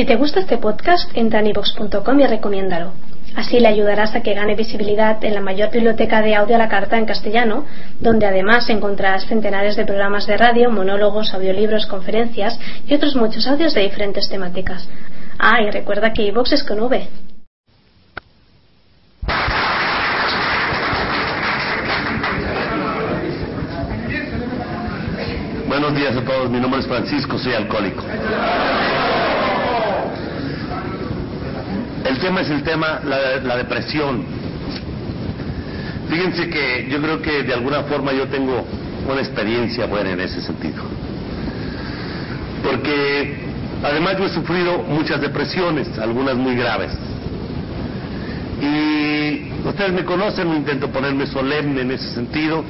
Si te gusta este podcast, entra en ivox.com y recomiéndalo. Así le ayudarás a que gane visibilidad en la mayor biblioteca de audio a la carta en castellano, donde además encontrarás centenares de programas de radio, monólogos, audiolibros, conferencias y otros muchos audios de diferentes temáticas. Ah, y recuerda que iVox es con V. Buenos días a todos, mi nombre es Francisco, soy alcohólico. El tema es el tema, la, la depresión. Fíjense que yo creo que de alguna forma yo tengo una experiencia buena en ese sentido. Porque además yo he sufrido muchas depresiones, algunas muy graves. Y ustedes me conocen, no intento ponerme solemne en ese sentido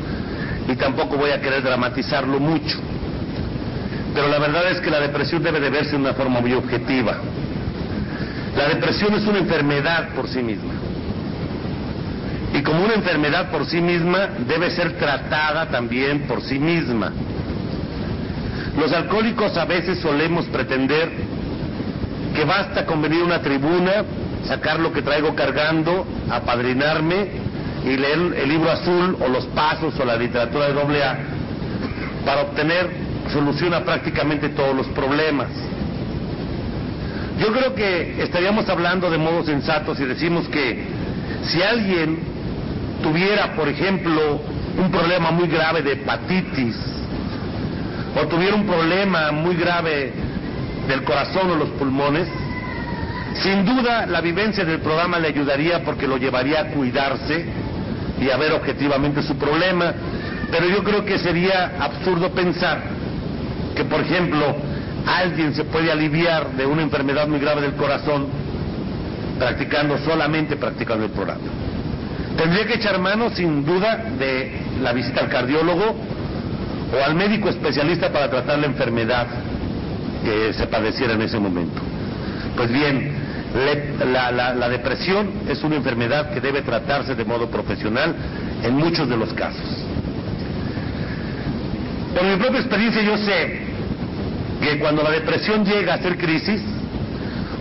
y tampoco voy a querer dramatizarlo mucho. Pero la verdad es que la depresión debe de verse de una forma muy objetiva. La depresión es una enfermedad por sí misma. Y como una enfermedad por sí misma, debe ser tratada también por sí misma. Los alcohólicos a veces solemos pretender que basta con venir a una tribuna, sacar lo que traigo cargando, apadrinarme y leer el libro azul o los pasos o la literatura de doble A para obtener solución a prácticamente todos los problemas. Yo creo que estaríamos hablando de modo sensato si decimos que si alguien tuviera, por ejemplo, un problema muy grave de hepatitis, o tuviera un problema muy grave del corazón o los pulmones, sin duda la vivencia del programa le ayudaría porque lo llevaría a cuidarse y a ver objetivamente su problema. Pero yo creo que sería absurdo pensar que, por ejemplo, alguien se puede aliviar de una enfermedad muy grave del corazón practicando solamente practicando el programa. Tendría que echar mano sin duda de la visita al cardiólogo o al médico especialista para tratar la enfermedad que se padeciera en ese momento. Pues bien, la, la, depresión es una enfermedad que debe tratarse de modo profesional en muchos de los casos. Por mi propia experiencia yo sé que cuando la depresión llega a ser crisis,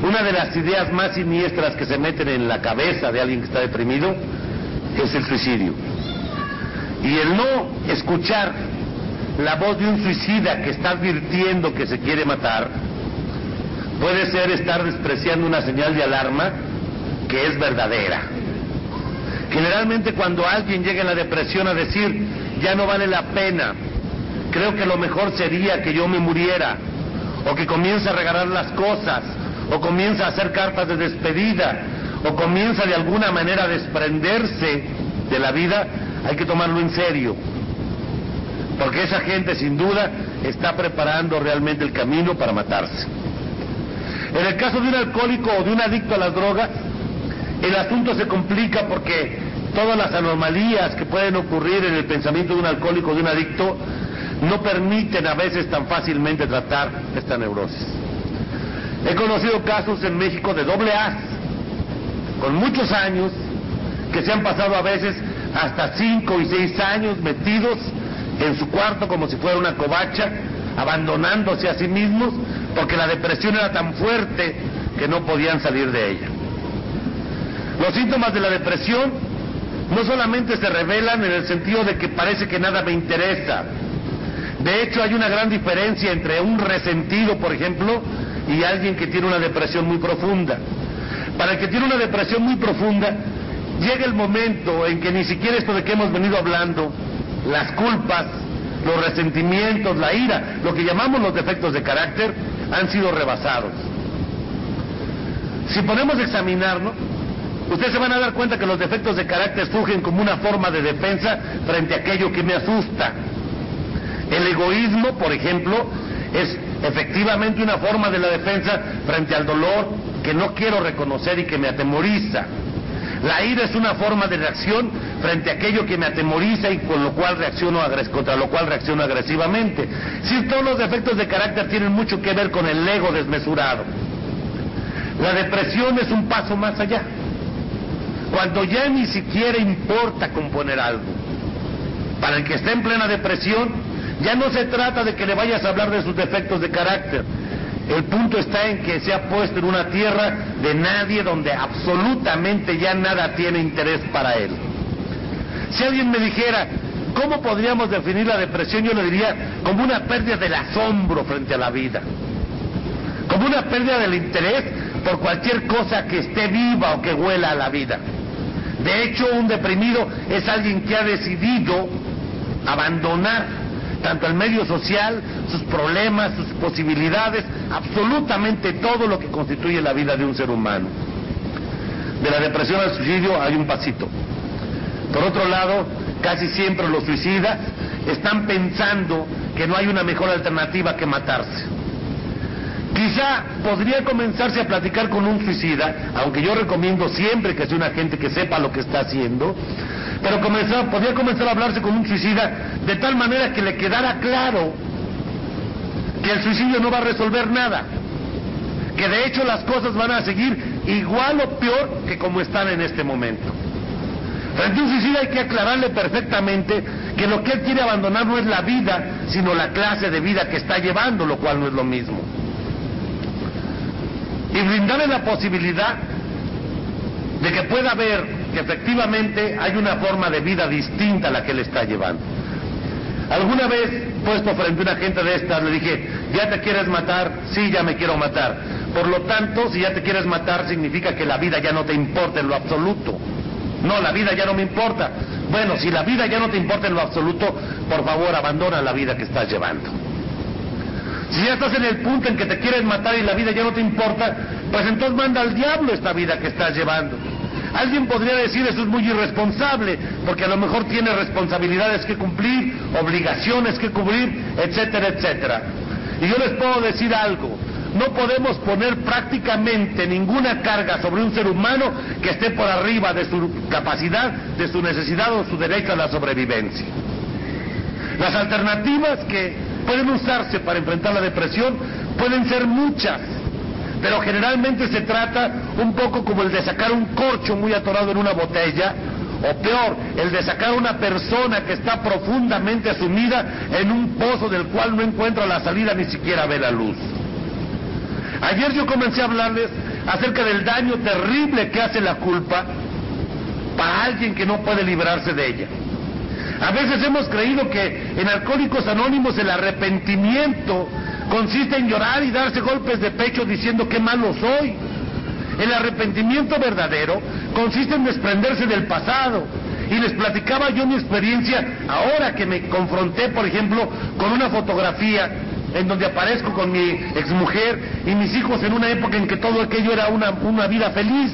una de las ideas más siniestras que se meten en la cabeza de alguien que está deprimido es el suicidio. Y el no escuchar la voz de un suicida que está advirtiendo que se quiere matar, puede ser estar despreciando una señal de alarma que es verdadera. Generalmente cuando alguien llega en la depresión a decir, ya no vale la pena, creo que lo mejor sería que yo me muriera, o que comienza a regalar las cosas, o comienza a hacer cartas de despedida, o comienza de alguna manera a desprenderse de la vida, hay que tomarlo en serio. Porque esa gente sin duda está preparando realmente el camino para matarse. En el caso de un alcohólico o de un adicto a las drogas, el asunto se complica porque todas las anomalías que pueden ocurrir en el pensamiento de un alcohólico o de un adicto no permiten a veces tan fácilmente tratar esta neurosis. He conocido casos en México de doble A, con muchos años, que se han pasado a veces hasta cinco y seis años metidos en su cuarto como si fuera una covacha, abandonándose a sí mismos, porque la depresión era tan fuerte que no podían salir de ella. Los síntomas de la depresión no solamente se revelan en el sentido de que parece que nada me interesa, de hecho hay una gran diferencia entre un resentido, por ejemplo, y alguien que tiene una depresión muy profunda. Para el que tiene una depresión muy profunda, llega el momento en que ni siquiera esto de que hemos venido hablando, las culpas, los resentimientos, la ira, lo que llamamos los defectos de carácter, han sido rebasados. Si podemos examinarlo, ustedes se van a dar cuenta que los defectos de carácter surgen como una forma de defensa frente a aquello que me asusta. El egoísmo, por ejemplo, es efectivamente una forma de la defensa frente al dolor que no quiero reconocer y que me atemoriza. La ira es una forma de reacción frente a aquello que me atemoriza y con lo cual reacciono contra lo cual reacciono agresivamente. Si todos los defectos de carácter tienen mucho que ver con el ego desmesurado. La depresión es un paso más allá. Cuando ya ni siquiera importa componer algo. Para el que está en plena depresión, ya no se trata de que le vayas a hablar de sus defectos de carácter. El punto está en que se ha puesto en una tierra de nadie donde absolutamente ya nada tiene interés para él. Si alguien me dijera, ¿cómo podríamos definir la depresión? Yo le diría como una pérdida del asombro frente a la vida, como una pérdida del interés por cualquier cosa que esté viva o que huela a la vida. De hecho, un deprimido es alguien que ha decidido abandonar tanto el medio social, sus problemas, sus posibilidades, absolutamente todo lo que constituye la vida de un ser humano. De la depresión al suicidio hay un pasito. Por otro lado, casi siempre los suicidas están pensando que no hay una mejor alternativa que matarse. Quizá podría comenzarse a platicar con un suicida, aunque yo recomiendo siempre que sea una gente que sepa lo que está haciendo, pero comenzó, podía comenzar a hablarse con un suicida de tal manera que le quedara claro que el suicidio no va a resolver nada, que de hecho las cosas van a seguir igual o peor que como están en este momento. Frente a un suicida hay que aclararle perfectamente que lo que él quiere abandonar no es la vida, sino la clase de vida que está llevando, lo cual no es lo mismo. Y brindarle la posibilidad de que pueda ver que efectivamente hay una forma de vida distinta a la que él está llevando. Alguna vez, puesto frente a una gente de estas, le dije, ¿ya te quieres matar? Sí, ya me quiero matar. Por lo tanto, si ya te quieres matar, significa que la vida ya no te importa en lo absoluto. No, la vida ya no me importa. Bueno, si la vida ya no te importa en lo absoluto, por favor, abandona la vida que estás llevando. Si ya estás en el punto en que te quieres matar y la vida ya no te importa, pues entonces manda al diablo esta vida que estás llevando. Alguien podría decir eso es muy irresponsable, porque a lo mejor tiene responsabilidades que cumplir, obligaciones que cubrir, etcétera, etcétera. Y yo les puedo decir algo, no podemos poner prácticamente ninguna carga sobre un ser humano que esté por arriba de su capacidad, de su necesidad o su derecho a la sobrevivencia. Las alternativas que pueden usarse para enfrentar la depresión pueden ser muchas pero generalmente se trata un poco como el de sacar un corcho muy atorado en una botella, o peor, el de sacar una persona que está profundamente sumida en un pozo del cual no encuentra la salida ni siquiera ve la luz. Ayer yo comencé a hablarles acerca del daño terrible que hace la culpa para alguien que no puede librarse de ella. A veces hemos creído que en Alcohólicos Anónimos el arrepentimiento consiste en llorar y darse golpes de pecho diciendo qué malo soy. El arrepentimiento verdadero consiste en desprenderse del pasado. Y les platicaba yo mi experiencia ahora que me confronté, por ejemplo, con una fotografía en donde aparezco con mi exmujer y mis hijos en una época en que todo aquello era una, una vida feliz.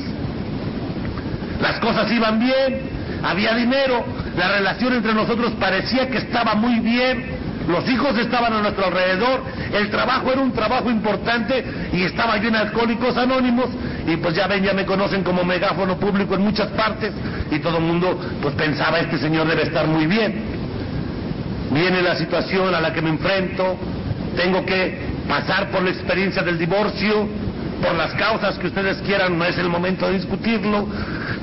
Las cosas iban bien, había dinero, la relación entre nosotros parecía que estaba muy bien, los hijos estaban a nuestro alrededor, el trabajo era un trabajo importante y estaba yo en Alcohólicos Anónimos y pues ya ven, ya me conocen como megáfono público en muchas partes y todo el mundo pues pensaba este señor debe estar muy bien. Viene la situación a la que me enfrento, tengo que pasar por la experiencia del divorcio, por las causas que ustedes quieran, no es el momento de discutirlo,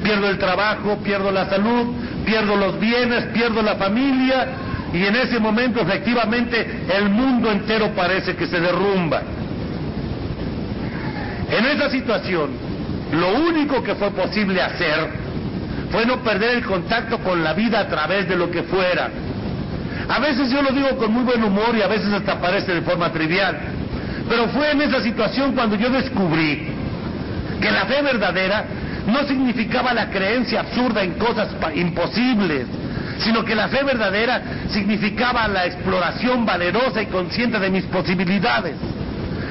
pierdo el trabajo, pierdo la salud, pierdo los bienes, pierdo la familia, y en ese momento efectivamente el mundo entero parece que se derrumba. En esa situación, lo único que fue posible hacer fue no perder el contacto con la vida a través de lo que fuera. A veces yo lo digo con muy buen humor y a veces hasta parece de forma trivial, pero fue en esa situación cuando yo descubrí que la fe verdadera no significaba la creencia absurda en cosas imposibles, sino que la fe verdadera significaba la exploración valerosa y consciente de mis posibilidades.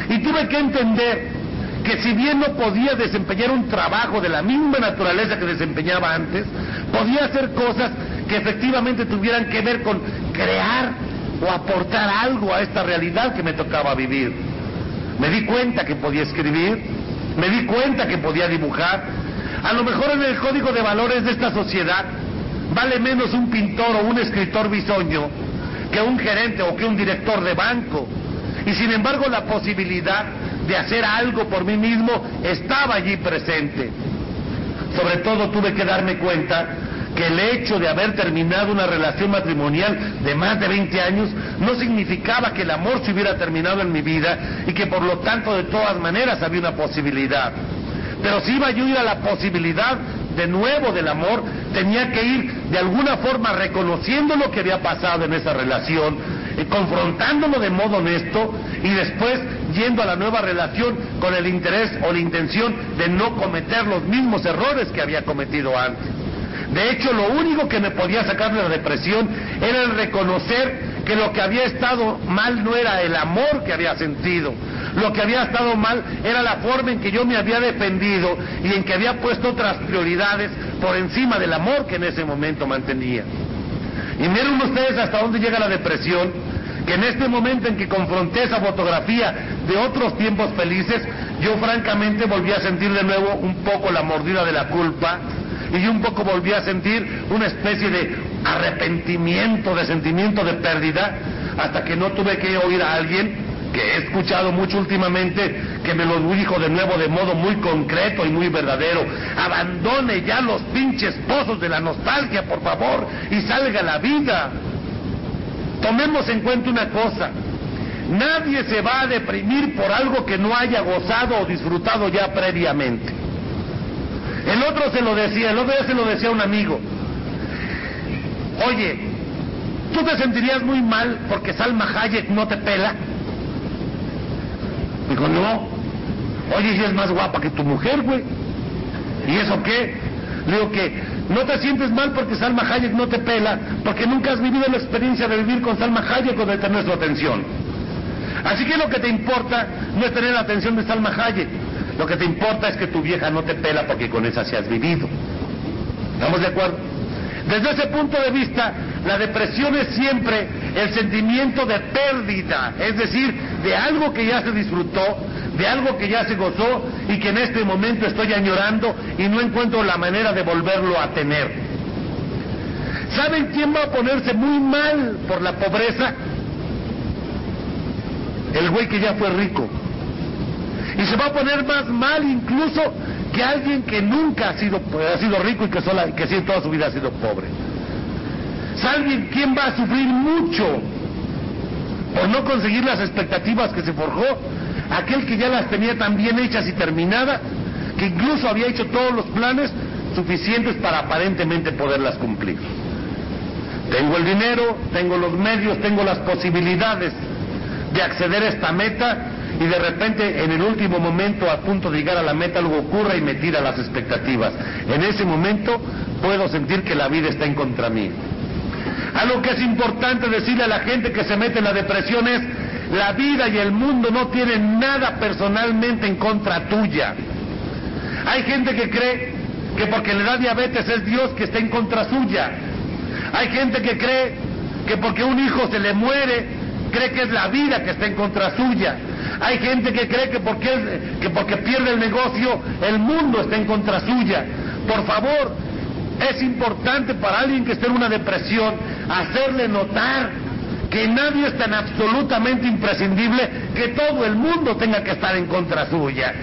Y tuve que entender que si bien no podía desempeñar un trabajo de la misma naturaleza que desempeñaba antes, podía hacer cosas que efectivamente tuvieran que ver con crear o aportar algo a esta realidad que me tocaba vivir. Me di cuenta que podía escribir, me di cuenta que podía dibujar. A lo mejor en el código de valores de esta sociedad Vale menos un pintor o un escritor bisoño que un gerente o que un director de banco. Y sin embargo la posibilidad de hacer algo por mí mismo estaba allí presente. Sobre todo tuve que darme cuenta que el hecho de haber terminado una relación matrimonial de más de 20 años no significaba que el amor se hubiera terminado en mi vida y que por lo tanto de todas maneras había una posibilidad. Pero si iba yo a la posibilidad de nuevo del amor, tenía que ir de alguna forma reconociendo lo que había pasado en esa relación, y confrontándolo de modo honesto y después yendo a la nueva relación con el interés o la intención de no cometer los mismos errores que había cometido antes. De hecho, lo único que me podía sacar de la depresión era el reconocer que lo que había estado mal no era el amor que había sentido. Lo que había estado mal era la forma en que yo me había defendido y en que había puesto otras prioridades por encima del amor que en ese momento mantenía. Y miren ustedes hasta dónde llega la depresión, que en este momento en que confronté esa fotografía de otros tiempos felices, yo francamente volví a sentir de nuevo un poco la mordida de la culpa y un poco volví a sentir una especie de arrepentimiento, de sentimiento de pérdida, hasta que no tuve que oír a alguien que he escuchado mucho últimamente, que me lo dijo de nuevo de modo muy concreto y muy verdadero. Abandone ya los pinches pozos de la nostalgia, por favor, y salga la vida. Tomemos en cuenta una cosa. Nadie se va a deprimir por algo que no haya gozado o disfrutado ya previamente. El otro se lo decía, el otro día se lo decía a un amigo. Oye, ¿tú te sentirías muy mal porque Salma Hayek no te pela? Dijo, no. Oye, si es más guapa que tu mujer, güey. ¿Y eso qué? Le digo que no te sientes mal porque Salma Hayek no te pela, porque nunca has vivido la experiencia de vivir con Salma Hayek o de tener su atención. Así que lo que te importa no es tener la atención de Salma Hayek, lo que te importa es que tu vieja no te pela porque con esa se has vivido. ¿Estamos de acuerdo? Desde ese punto de vista, la depresión es siempre el sentimiento de pérdida, es decir, de algo que ya se disfrutó, de algo que ya se gozó y que en este momento estoy añorando y no encuentro la manera de volverlo a tener. ¿Saben quién va a ponerse muy mal por la pobreza? El güey que ya fue rico. Y se va a poner más mal incluso que alguien que nunca ha sido, ha sido rico y que, sola, que sí, toda su vida ha sido pobre. ¿Saben quién va a sufrir mucho por no conseguir las expectativas que se forjó? Aquel que ya las tenía tan bien hechas y terminadas, que incluso había hecho todos los planes suficientes para aparentemente poderlas cumplir. Tengo el dinero, tengo los medios, tengo las posibilidades de acceder a esta meta y de repente en el último momento a punto de llegar a la meta algo ocurre y me tira las expectativas. En ese momento puedo sentir que la vida está en contra mí. Algo que es importante decirle a la gente que se mete en la depresión es, la vida y el mundo no tienen nada personalmente en contra tuya. Hay gente que cree que porque le da diabetes es Dios que está en contra suya. Hay gente que cree que porque un hijo se le muere, cree que es la vida que está en contra suya. Hay gente que cree que porque, que porque pierde el negocio, el mundo está en contra suya. Por favor, es importante para alguien que esté en una depresión hacerle notar que nadie es tan absolutamente imprescindible que todo el mundo tenga que estar en contra suya.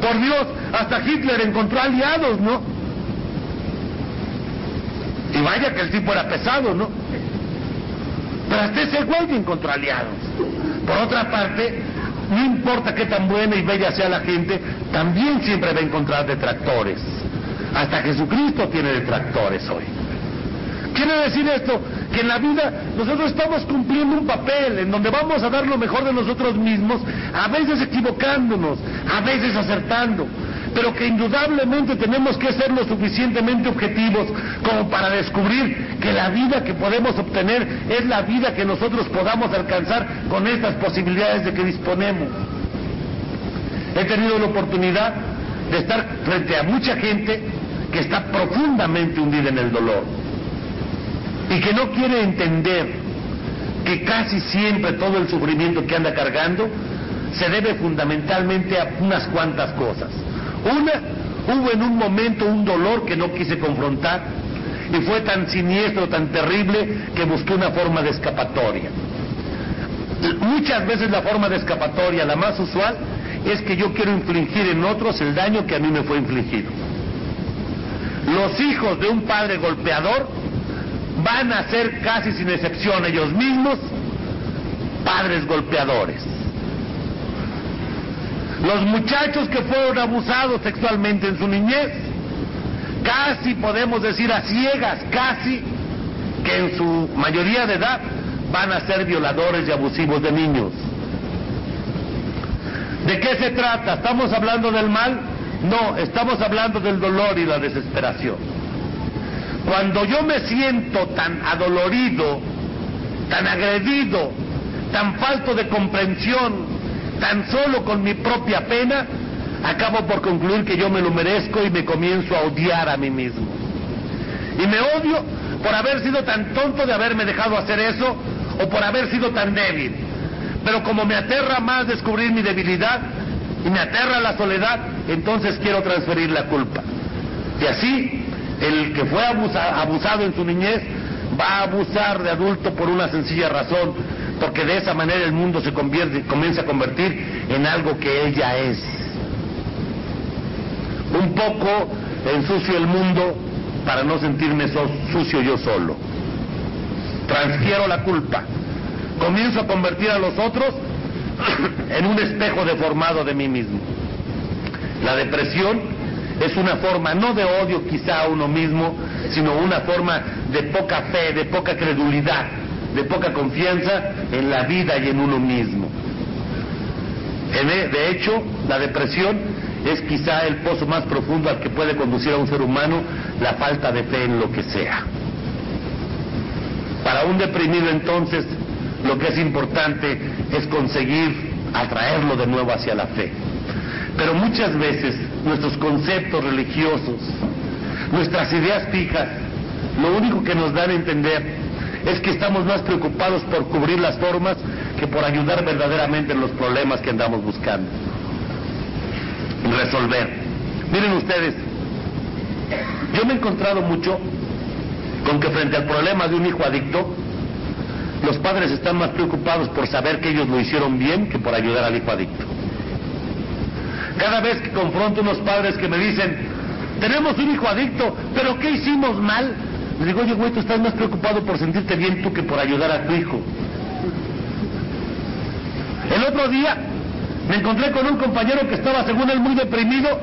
Por Dios, hasta Hitler encontró aliados, ¿no? Y vaya que el tipo era pesado, ¿no? Pero hasta ese güey encontró aliados. Por otra parte, no importa qué tan buena y bella sea la gente, también siempre va a encontrar detractores. Hasta Jesucristo tiene detractores hoy. Quiere decir esto, que en la vida nosotros estamos cumpliendo un papel en donde vamos a dar lo mejor de nosotros mismos, a veces equivocándonos, a veces acertando, pero que indudablemente tenemos que ser lo suficientemente objetivos como para descubrir que la vida que podemos obtener es la vida que nosotros podamos alcanzar con estas posibilidades de que disponemos. He tenido la oportunidad de estar frente a mucha gente que está profundamente hundida en el dolor y que no quiere entender que casi siempre todo el sufrimiento que anda cargando se debe fundamentalmente a unas cuantas cosas. Una, hubo en un momento un dolor que no quise confrontar y fue tan siniestro, tan terrible, que busqué una forma de escapatoria. Muchas veces la forma de escapatoria, la más usual, es que yo quiero infligir en otros el daño que a mí me fue infligido. Los hijos de un padre golpeador van a ser casi sin excepción ellos mismos padres golpeadores. Los muchachos que fueron abusados sexualmente en su niñez, casi podemos decir a ciegas, casi, que en su mayoría de edad van a ser violadores y abusivos de niños. ¿De qué se trata? ¿Estamos hablando del mal? No, estamos hablando del dolor y la desesperación. Cuando yo me siento tan adolorido, tan agredido, tan falto de comprensión, tan solo con mi propia pena, acabo por concluir que yo me lo merezco y me comienzo a odiar a mí mismo. Y me odio por haber sido tan tonto de haberme dejado hacer eso o por haber sido tan débil. Pero como me aterra más descubrir mi debilidad y me aterra la soledad, entonces quiero transferir la culpa. Y así, el que fue abusado en su niñez va a abusar de adulto por una sencilla razón, porque de esa manera el mundo se convierte, comienza a convertir en algo que él ya es. Un poco ensucio el mundo para no sentirme sucio yo solo. Transfiero la culpa comienzo a convertir a los otros en un espejo deformado de mí mismo. La depresión es una forma no de odio quizá a uno mismo, sino una forma de poca fe, de poca credulidad, de poca confianza en la vida y en uno mismo. E, de hecho, la depresión es quizá el pozo más profundo al que puede conducir a un ser humano la falta de fe en lo que sea. Para un deprimido entonces, lo que es importante es conseguir atraerlo de nuevo hacia la fe. Pero muchas veces nuestros conceptos religiosos, nuestras ideas fijas, lo único que nos dan a entender es que estamos más preocupados por cubrir las formas que por ayudar verdaderamente en los problemas que andamos buscando. Resolver. Miren ustedes, yo me he encontrado mucho con que frente al problema de un hijo adicto, los padres están más preocupados por saber que ellos lo hicieron bien que por ayudar al hijo adicto. Cada vez que confronto unos padres que me dicen, tenemos un hijo adicto, pero ¿qué hicimos mal? Les digo, oye, güey, tú estás más preocupado por sentirte bien tú que por ayudar a tu hijo. El otro día me encontré con un compañero que estaba, según él, muy deprimido,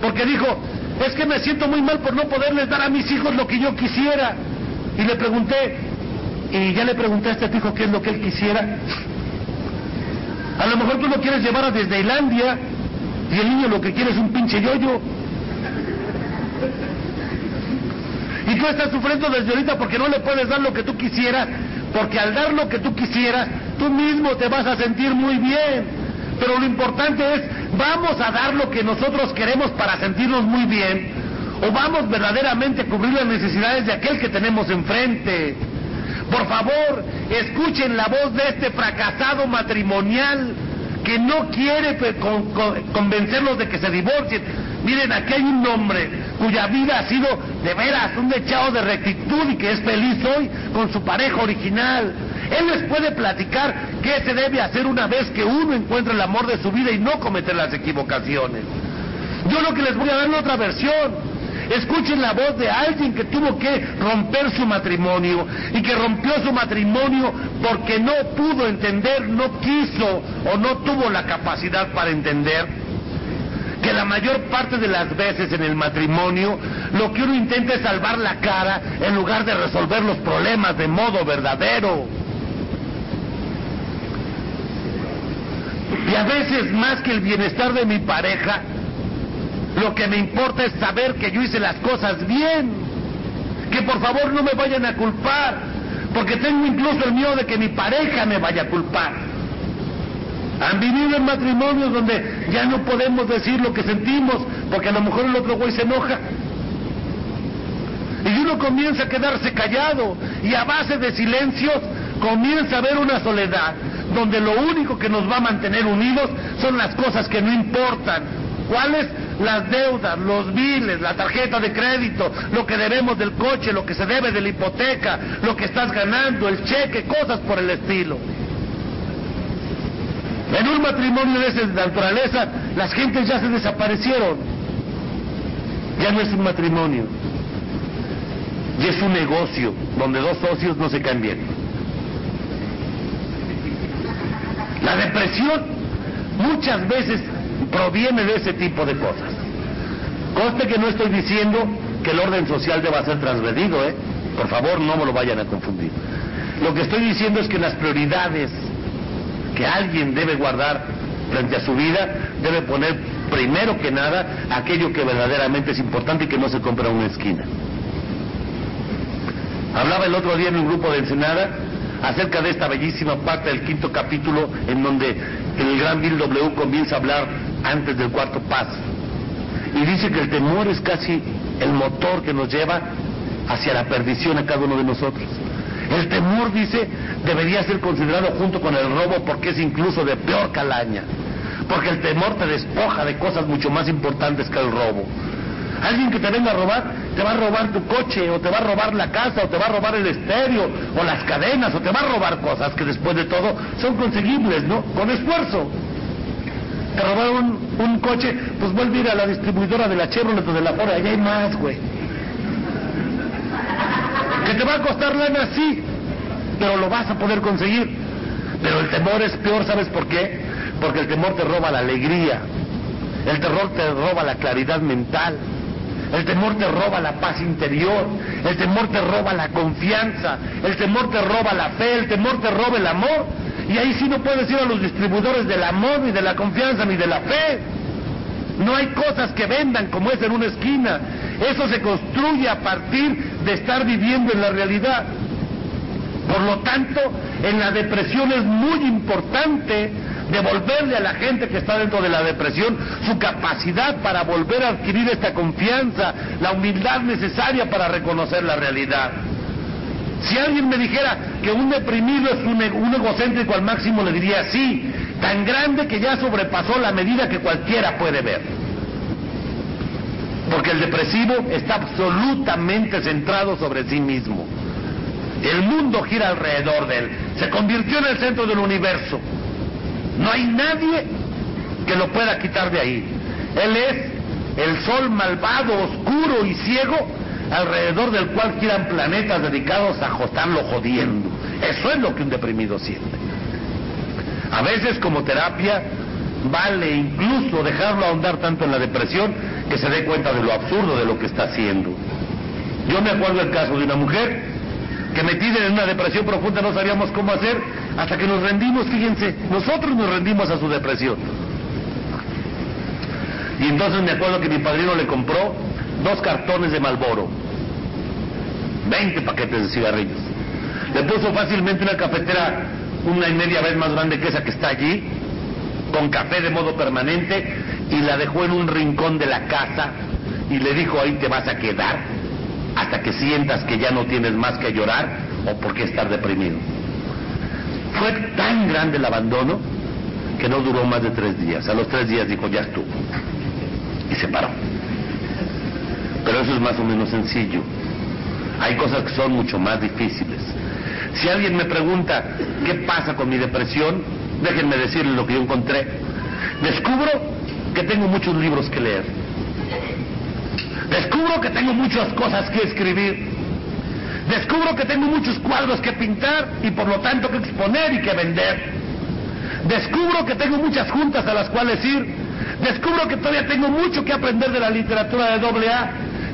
porque dijo, es que me siento muy mal por no poderles dar a mis hijos lo que yo quisiera. Y le pregunté, y ya le preguntaste a tu hijo qué es lo que él quisiera. A lo mejor tú lo quieres llevar a Disneylandia y el niño lo que quiere es un pinche yoyo. Y tú estás sufriendo desde ahorita porque no le puedes dar lo que tú quisieras, porque al dar lo que tú quisieras, tú mismo te vas a sentir muy bien. Pero lo importante es, ¿vamos a dar lo que nosotros queremos para sentirnos muy bien? ¿O vamos verdaderamente a cubrir las necesidades de aquel que tenemos enfrente? Por favor, escuchen la voz de este fracasado matrimonial que no quiere convencerlos de que se divorcien. Miren, aquí hay un hombre cuya vida ha sido de veras un dechado de rectitud y que es feliz hoy con su pareja original. Él les puede platicar qué se debe hacer una vez que uno encuentra el amor de su vida y no cometer las equivocaciones. Yo lo que les voy a dar es otra versión. Escuchen la voz de alguien que tuvo que romper su matrimonio y que rompió su matrimonio porque no pudo entender, no quiso o no tuvo la capacidad para entender que la mayor parte de las veces en el matrimonio lo que uno intenta es salvar la cara en lugar de resolver los problemas de modo verdadero. Y a veces más que el bienestar de mi pareja, lo que me importa es saber que yo hice las cosas bien. Que por favor no me vayan a culpar, porque tengo incluso el miedo de que mi pareja me vaya a culpar. Han vivido en matrimonios donde ya no podemos decir lo que sentimos, porque a lo mejor el otro güey se enoja. Y uno comienza a quedarse callado y a base de silencios comienza a haber una soledad donde lo único que nos va a mantener unidos son las cosas que no importan. ¿Cuáles? las deudas, los biles, la tarjeta de crédito, lo que debemos del coche, lo que se debe de la hipoteca, lo que estás ganando, el cheque, cosas por el estilo. En un matrimonio de esa naturaleza, las gentes ya se desaparecieron. Ya no es un matrimonio. y es un negocio donde dos socios no se caen bien. La depresión muchas veces proviene de ese tipo de cosas. Conste que no estoy diciendo que el orden social deba ser transgredido, ¿eh? Por favor, no me lo vayan a confundir. Lo que estoy diciendo es que las prioridades que alguien debe guardar frente a su vida debe poner primero que nada aquello que verdaderamente es importante y que no se compra en una esquina. Hablaba el otro día en un grupo de Ensenada acerca de esta bellísima parte del quinto capítulo en donde el gran Bill W comienza a hablar antes del cuarto paso. Y dice que el temor es casi el motor que nos lleva hacia la perdición a cada uno de nosotros. El temor, dice, debería ser considerado junto con el robo porque es incluso de peor calaña. Porque el temor te despoja de cosas mucho más importantes que el robo. Alguien que te venga a robar, te va a robar tu coche, o te va a robar la casa, o te va a robar el estéreo, o las cadenas, o te va a robar cosas que después de todo son conseguibles, ¿no? Con esfuerzo. Te robaron un, coche, pues vuelve a ir a la distribuidora de la Chevrolet o de la Ford, allá hay más, güey. Que te va a costar lana, sí, pero lo vas a poder conseguir. Pero el temor es peor, ¿sabes por qué? Porque el temor te roba la alegría, el terror te roba la claridad mental, el temor te roba la paz interior, el temor te roba la confianza, el temor te roba la fe, el temor te roba el amor. Y ahí sí no puedes ir a los distribuidores del amor, ni de la confianza, ni de la fe. No hay cosas que vendan como es en una esquina. Eso se construye a partir de estar viviendo en la realidad. Por lo tanto, en la depresión es muy importante devolverle a la gente que está dentro de la depresión su capacidad para volver a adquirir esta confianza, la humildad necesaria para reconocer la realidad. Si alguien me dijera que un deprimido es un, egocéntrico al máximo, le diría sí, tan grande que ya sobrepasó la medida que cualquiera puede ver. Porque el depresivo está absolutamente centrado sobre sí mismo. El mundo gira alrededor de él. Se convirtió en el centro del universo. No hay nadie que lo pueda quitar de ahí. Él es el sol malvado, oscuro y ciego alrededor del cual giran planetas dedicados a estarlo jodiendo. Eso es lo que un deprimido siente. A veces como terapia vale incluso dejarlo ahondar tanto en la depresión que se dé cuenta de lo absurdo de lo que está haciendo. Yo me acuerdo el caso de una mujer que metida en una depresión profunda no sabíamos cómo hacer hasta que nos rendimos, fíjense, nosotros nos rendimos a su depresión. Y entonces me acuerdo que mi padrino le compró dos cartones de Malboro, 20 paquetes de cigarrillos. Le puso fácilmente una cafetera una y media vez más grande que esa que está allí, con café de modo permanente, y la dejó en un rincón de la casa y le dijo ahí te vas a quedar hasta que sientas que ya no tienes más que llorar o por qué estar deprimido. Fue tan grande el abandono que no duró más de tres días. A los tres días dijo, ya estuvo. Y se paró. Pero eso es más o menos sencillo. Hay cosas que son mucho más difíciles. Si alguien me pregunta qué pasa con mi depresión, déjenme decirles lo que yo encontré. Descubro que tengo muchos libros que leer. Descubro que tengo muchas cosas que escribir. Descubro que tengo muchos cuadros que pintar y por lo tanto que exponer y que vender. Descubro que tengo muchas juntas a las cuales ir. Descubro que todavía tengo mucho que aprender de la literatura de doble A.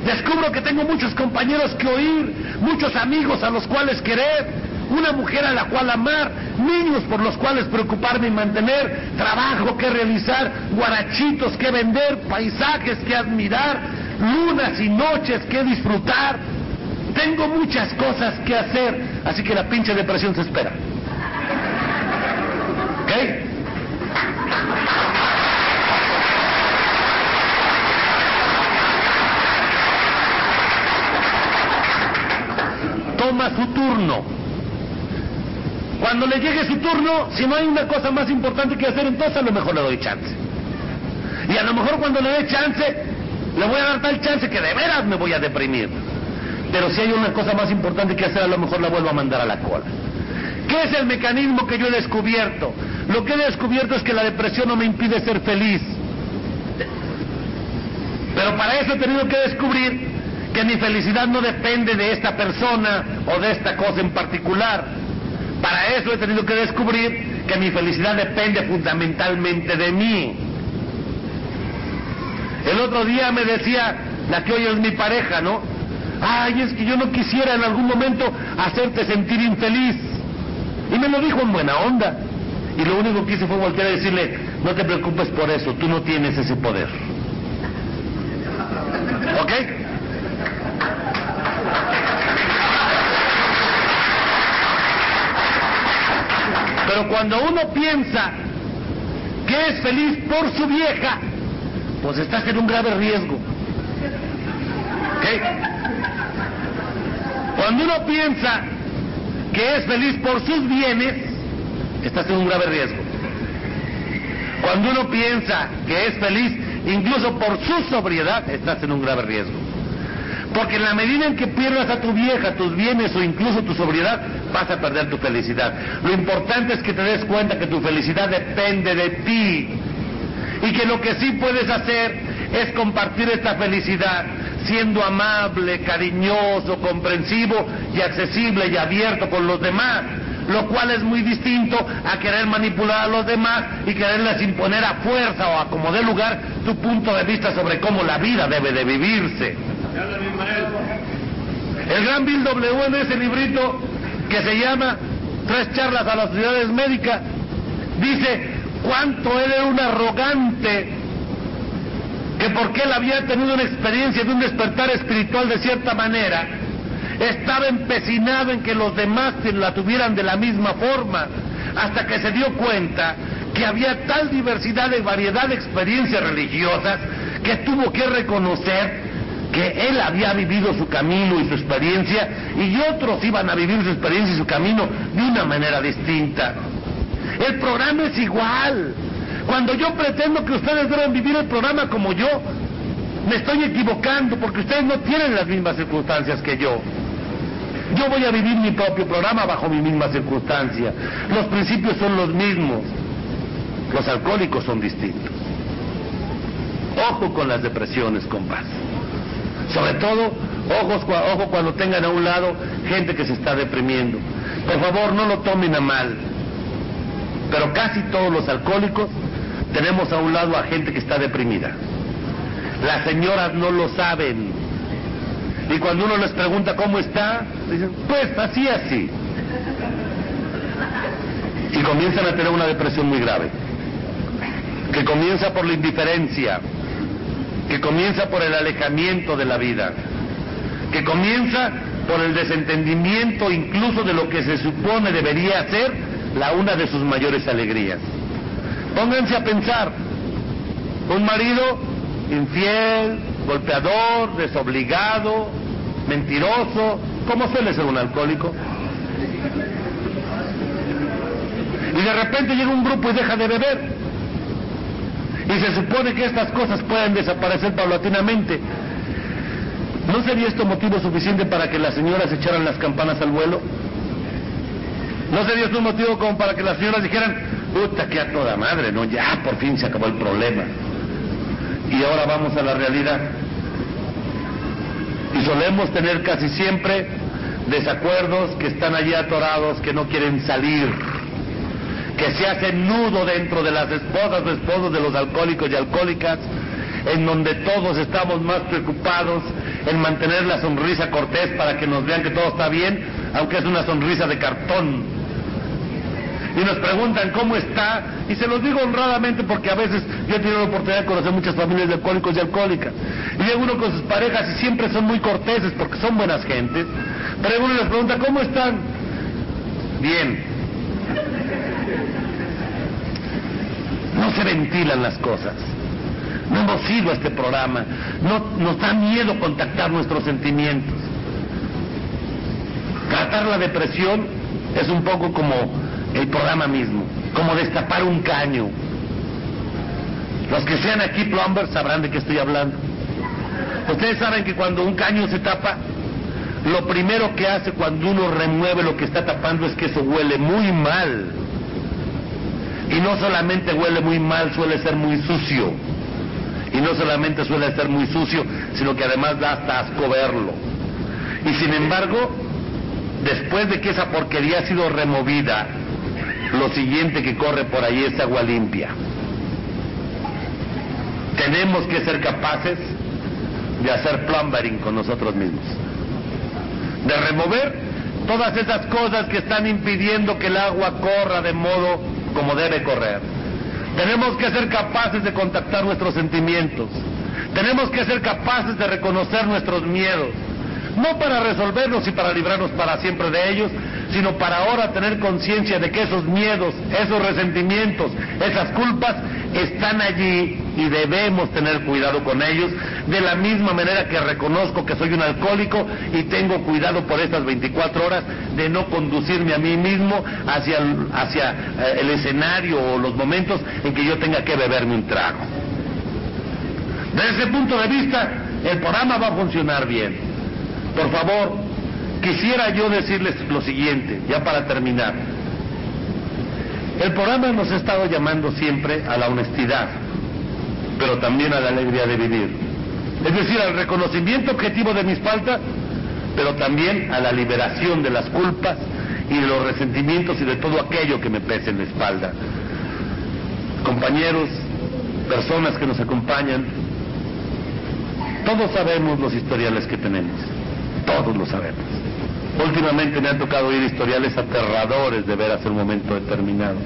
Descubro que tengo muchos compañeros que oír, muchos amigos a los cuales querer, una mujer a la cual amar, niños por los cuales preocuparme y mantener, trabajo que realizar, guarachitos que vender, paisajes que admirar, lunas y noches que disfrutar. Tengo muchas cosas que hacer, así que la pinche depresión se espera. ¿Ok? Toma su turno. Cuando le llegue su turno, si no hay una cosa más importante que hacer, entonces a lo mejor le doy chance. Y a lo mejor cuando le dé chance, le voy a dar tal chance que de veras me voy a deprimir. Pero si hay una cosa más importante que hacer, a lo mejor la vuelvo a mandar a la cola. ¿Qué es el mecanismo que yo he descubierto? Lo que he descubierto es que la depresión no me impide ser feliz. Pero para eso he tenido que descubrir que mi felicidad no depende de esta persona o de esta cosa en particular. Para eso he tenido que descubrir que mi felicidad depende fundamentalmente de mí. El otro día me decía la que hoy es mi pareja, ¿no? Ay, es que yo no quisiera en algún momento hacerte sentir infeliz. Y me lo dijo en buena onda. Y lo único que hice fue voltear a decirle, no te preocupes por eso, tú no tienes ese poder. ¿Ok? Pero cuando uno piensa que es feliz por su vieja, pues estás en un grave riesgo. ¿Ok? Cuando uno piensa que es feliz por sus bienes, estás en un grave riesgo. Cuando uno piensa que es feliz incluso por su sobriedad, estás en un grave riesgo. Porque en la medida en que pierdas a tu vieja, tus bienes o incluso tu sobriedad, vas a perder tu felicidad. Lo importante es que te des cuenta que tu felicidad depende de ti. Y que lo que sí puedes hacer es compartir esta felicidad siendo amable, cariñoso, comprensivo y accesible y abierto con los demás, lo cual es muy distinto a querer manipular a los demás y quererles imponer a fuerza o a como dé lugar tu punto de vista sobre cómo la vida debe de vivirse. El gran Bill W en ese librito que se llama Tres charlas a las ciudades médicas dice cuánto él era un arrogante que porque él había tenido una experiencia de un despertar espiritual de cierta manera, estaba empecinado en que los demás la tuvieran de la misma forma, hasta que se dio cuenta que había tal diversidad de variedad de experiencias religiosas que tuvo que reconocer que él había vivido su camino y su experiencia y otros iban a vivir su experiencia y su camino de una manera distinta. El programa es igual. Cuando yo pretendo que ustedes deben vivir el programa como yo, me estoy equivocando porque ustedes no tienen las mismas circunstancias que yo. Yo voy a vivir mi propio programa bajo mi misma circunstancia. Los principios son los mismos. Los alcohólicos son distintos. Ojo con las depresiones, compás. Sobre todo, ojos, ojo cuando tengan a un lado gente que se está deprimiendo. Por favor, no lo tomen a mal. Pero casi todos los alcohólicos tenemos a un lado a gente que está deprimida. Las señoras no lo saben. Y cuando uno les pregunta cómo está, dicen, pues así, así. Y comienzan a tener una depresión muy grave, que comienza por la indiferencia, que comienza por el alejamiento de la vida, que comienza por el desentendimiento incluso de lo que se supone debería ser la una de sus mayores alegrías. Pónganse a pensar, un marido infiel, golpeador, desobligado, mentiroso, ¿cómo suele ser un alcohólico? Y de repente llega un grupo y deja de beber. Y se supone que estas cosas pueden desaparecer paulatinamente. ¿No sería esto motivo suficiente para que las señoras echaran las campanas al vuelo? ¿No sería esto un motivo como para que las señoras dijeran, puta, que a toda madre, no, ya por fin se acabó el problema? Y ahora vamos a la realidad. Y solemos tener casi siempre desacuerdos que están allí atorados, que no quieren salir que se hace nudo dentro de las esposas o esposos de los alcohólicos y alcohólicas, en donde todos estamos más preocupados en mantener la sonrisa cortés para que nos vean que todo está bien, aunque es una sonrisa de cartón. Y nos preguntan cómo está, y se los digo honradamente porque a veces yo he tenido la oportunidad de conocer muchas familias de alcohólicos y alcohólicas. Y llega uno con sus parejas y siempre son muy corteses porque son buenas gentes. Pero uno les pregunta, ¿cómo están? Bien. No se ventilan las cosas. No hemos ido a este programa. No, nos da miedo contactar nuestros sentimientos. Tratar la depresión es un poco como el programa mismo, como destapar un caño. Los que sean aquí plumbers sabrán de qué estoy hablando. Ustedes saben que cuando un caño se tapa, lo primero que hace cuando uno remueve lo que está tapando es que eso huele muy mal. Y no solamente huele muy mal, suele ser muy sucio. Y no solamente suele ser muy sucio, sino que además da hasta asco verlo. Y sin embargo, después de que esa porquería ha sido removida, lo siguiente que corre por ahí es agua limpia. Tenemos que ser capaces de hacer plumbering con nosotros mismos. De remover todas esas cosas que están impidiendo que el agua corra de modo como debe correr. Tenemos que ser capaces de contactar nuestros sentimientos. Tenemos que ser capaces de reconocer nuestros miedos no para resolverlos y para librarnos para siempre de ellos, sino para ahora tener conciencia de que esos miedos, esos resentimientos, esas culpas están allí y debemos tener cuidado con ellos, de la misma manera que reconozco que soy un alcohólico y tengo cuidado por estas 24 horas de no conducirme a mí mismo hacia el, hacia eh, el escenario o los momentos en que yo tenga que beberme un trago. Desde ese punto de vista, el programa va a funcionar bien. Por favor, quisiera yo decirles lo siguiente, ya para terminar. El programa nos ha estado llamando siempre a la honestidad, pero también a la alegría de vivir. Es decir, al reconocimiento objetivo de mis faltas, pero también a la liberación de las culpas y de los resentimientos y de todo aquello que me pese en la espalda. Compañeros, personas que nos acompañan, todos sabemos los historiales que tenemos. Todos lo sabemos. Últimamente me han tocado oír historiales aterradores de ver hace un momento determinado.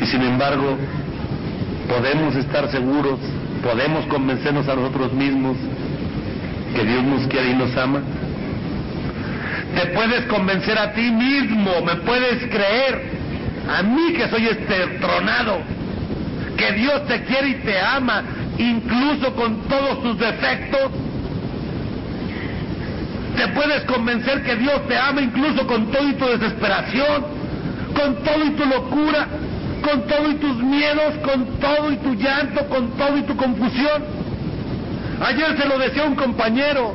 Y sin embargo, podemos estar seguros, podemos convencernos a nosotros mismos que Dios nos quiere y nos ama. Te puedes convencer a ti mismo, me puedes creer, a mí que soy este tronado, que Dios te quiere y te ama, incluso con todos tus defectos te puedes convencer que Dios te ama incluso con todo y tu desesperación, con todo y tu locura, con todo y tus miedos, con todo y tu llanto, con todo y tu confusión. Ayer se lo decía un compañero,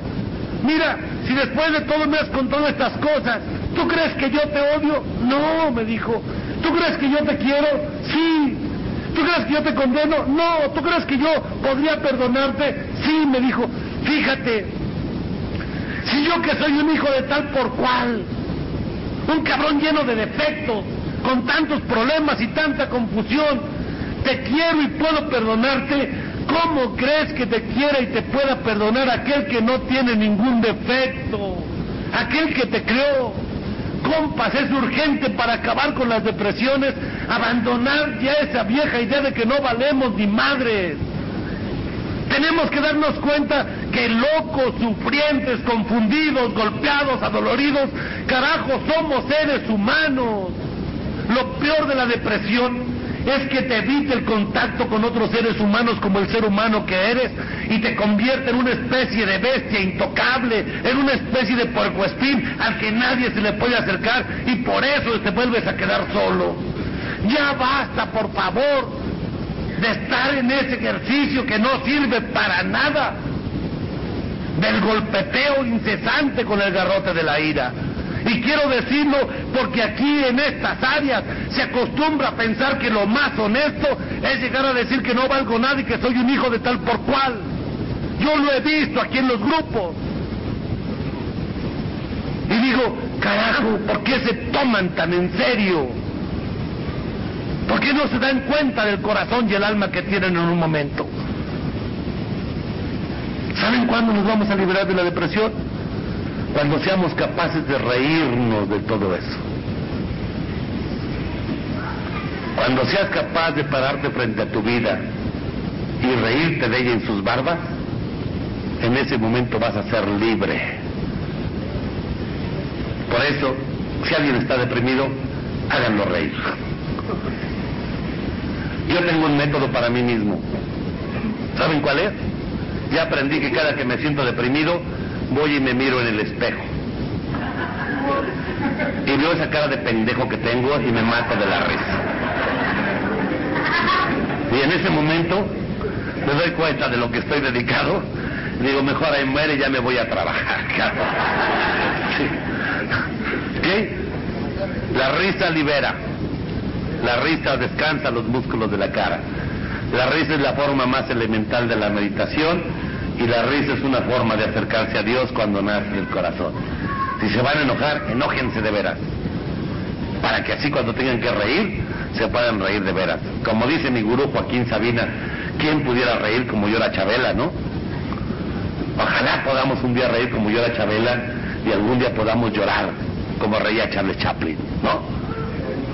mira, si después de todo me has contado estas cosas, ¿tú crees que yo te odio? No, me dijo. ¿Tú crees que yo te quiero? Sí. ¿Tú crees que yo te condeno? No. ¿Tú crees que yo podría perdonarte? Sí, me dijo. Fíjate, si yo que soy un hijo de tal por cual, un cabrón lleno de defectos, con tantos problemas y tanta confusión, te quiero y puedo perdonarte, ¿cómo crees que te quiera y te pueda perdonar aquel que no tiene ningún defecto? Aquel que te creó. Compas, es urgente para acabar con las depresiones, abandonar ya esa vieja idea de que no valemos ni madres. Tenemos que darnos cuenta que locos, sufrientes, confundidos, golpeados, adoloridos, carajo, somos seres humanos. Lo peor de la depresión es que te evite el contacto con otros seres humanos como el ser humano que eres y te convierte en una especie de bestia intocable, en una especie de puercoespín al que nadie se le puede acercar y por eso te vuelves a quedar solo. Ya basta, por favor de estar en ese ejercicio que no sirve para nada, del golpeteo incesante con el garrote de la ira. Y quiero decirlo porque aquí en estas áreas se acostumbra a pensar que lo más honesto es llegar a decir que no valgo nada y que soy un hijo de tal por cual. Yo lo he visto aquí en los grupos. Y digo, carajo, ¿por qué se toman tan en serio? ¿Por qué no se dan cuenta del corazón y el alma que tienen en un momento? ¿Saben cuándo nos vamos a liberar de la depresión? Cuando seamos capaces de reírnos de todo eso. Cuando seas capaz de pararte frente a tu vida y reírte de ella en sus barbas, en ese momento vas a ser libre. Por eso, si alguien está deprimido, háganlo reír. Yo tengo un método para mí mismo. ¿Saben cuál es? Ya aprendí que cada que me siento deprimido, voy y me miro en el espejo. Y veo esa cara de pendejo que tengo y me mato de la risa. Y en ese momento me doy cuenta de lo que estoy dedicado. Digo, mejor ahí muere y ya me voy a trabajar. ¿Qué? La risa libera. La risa descansa los músculos de la cara. La risa es la forma más elemental de la meditación y la risa es una forma de acercarse a Dios cuando nace el corazón. Si se van a enojar, enójense de veras. Para que así cuando tengan que reír, se puedan reír de veras. Como dice mi gurú Joaquín Sabina, ¿quién pudiera reír como yo la Chabela, no? Ojalá podamos un día reír como yo la Chabela y algún día podamos llorar como reía Charles Chaplin, ¿no?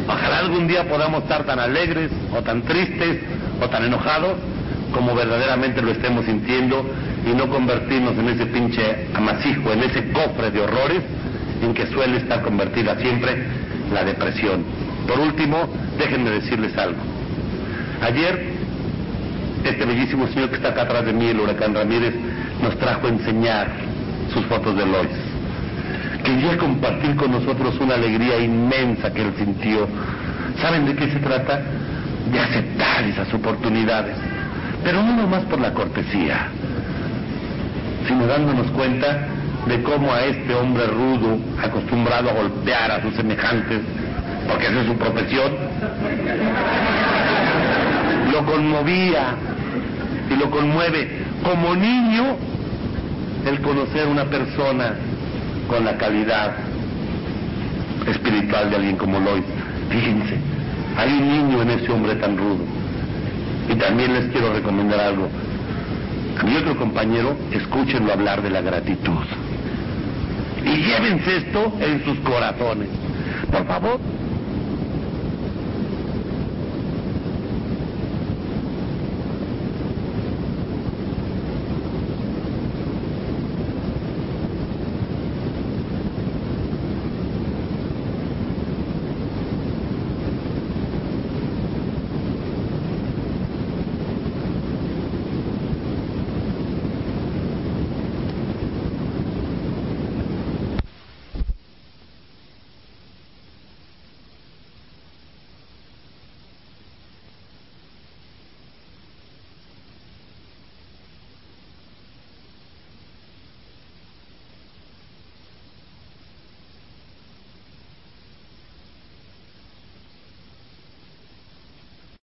Ojalá algún día podamos estar tan alegres o tan tristes o tan enojados como verdaderamente lo estemos sintiendo y no convertirnos en ese pinche amasijo, en ese cofre de horrores en que suele estar convertida siempre la depresión. Por último, déjenme decirles algo. Ayer, este bellísimo señor que está acá atrás de mí, el huracán Ramírez, nos trajo a enseñar sus fotos de Lois. Quería compartir con nosotros una alegría inmensa que él sintió. ¿Saben de qué se trata? De aceptar esas oportunidades. Pero no nomás por la cortesía, sino dándonos cuenta de cómo a este hombre rudo, acostumbrado a golpear a sus semejantes, porque esa es su profesión, lo conmovía y lo conmueve como niño el conocer una persona con la calidad espiritual de alguien como Lois. Fíjense, hay un niño en ese hombre tan rudo. Y también les quiero recomendar algo. A mi otro compañero, escúchenlo hablar de la gratitud. Y llévense esto en sus corazones. Por favor,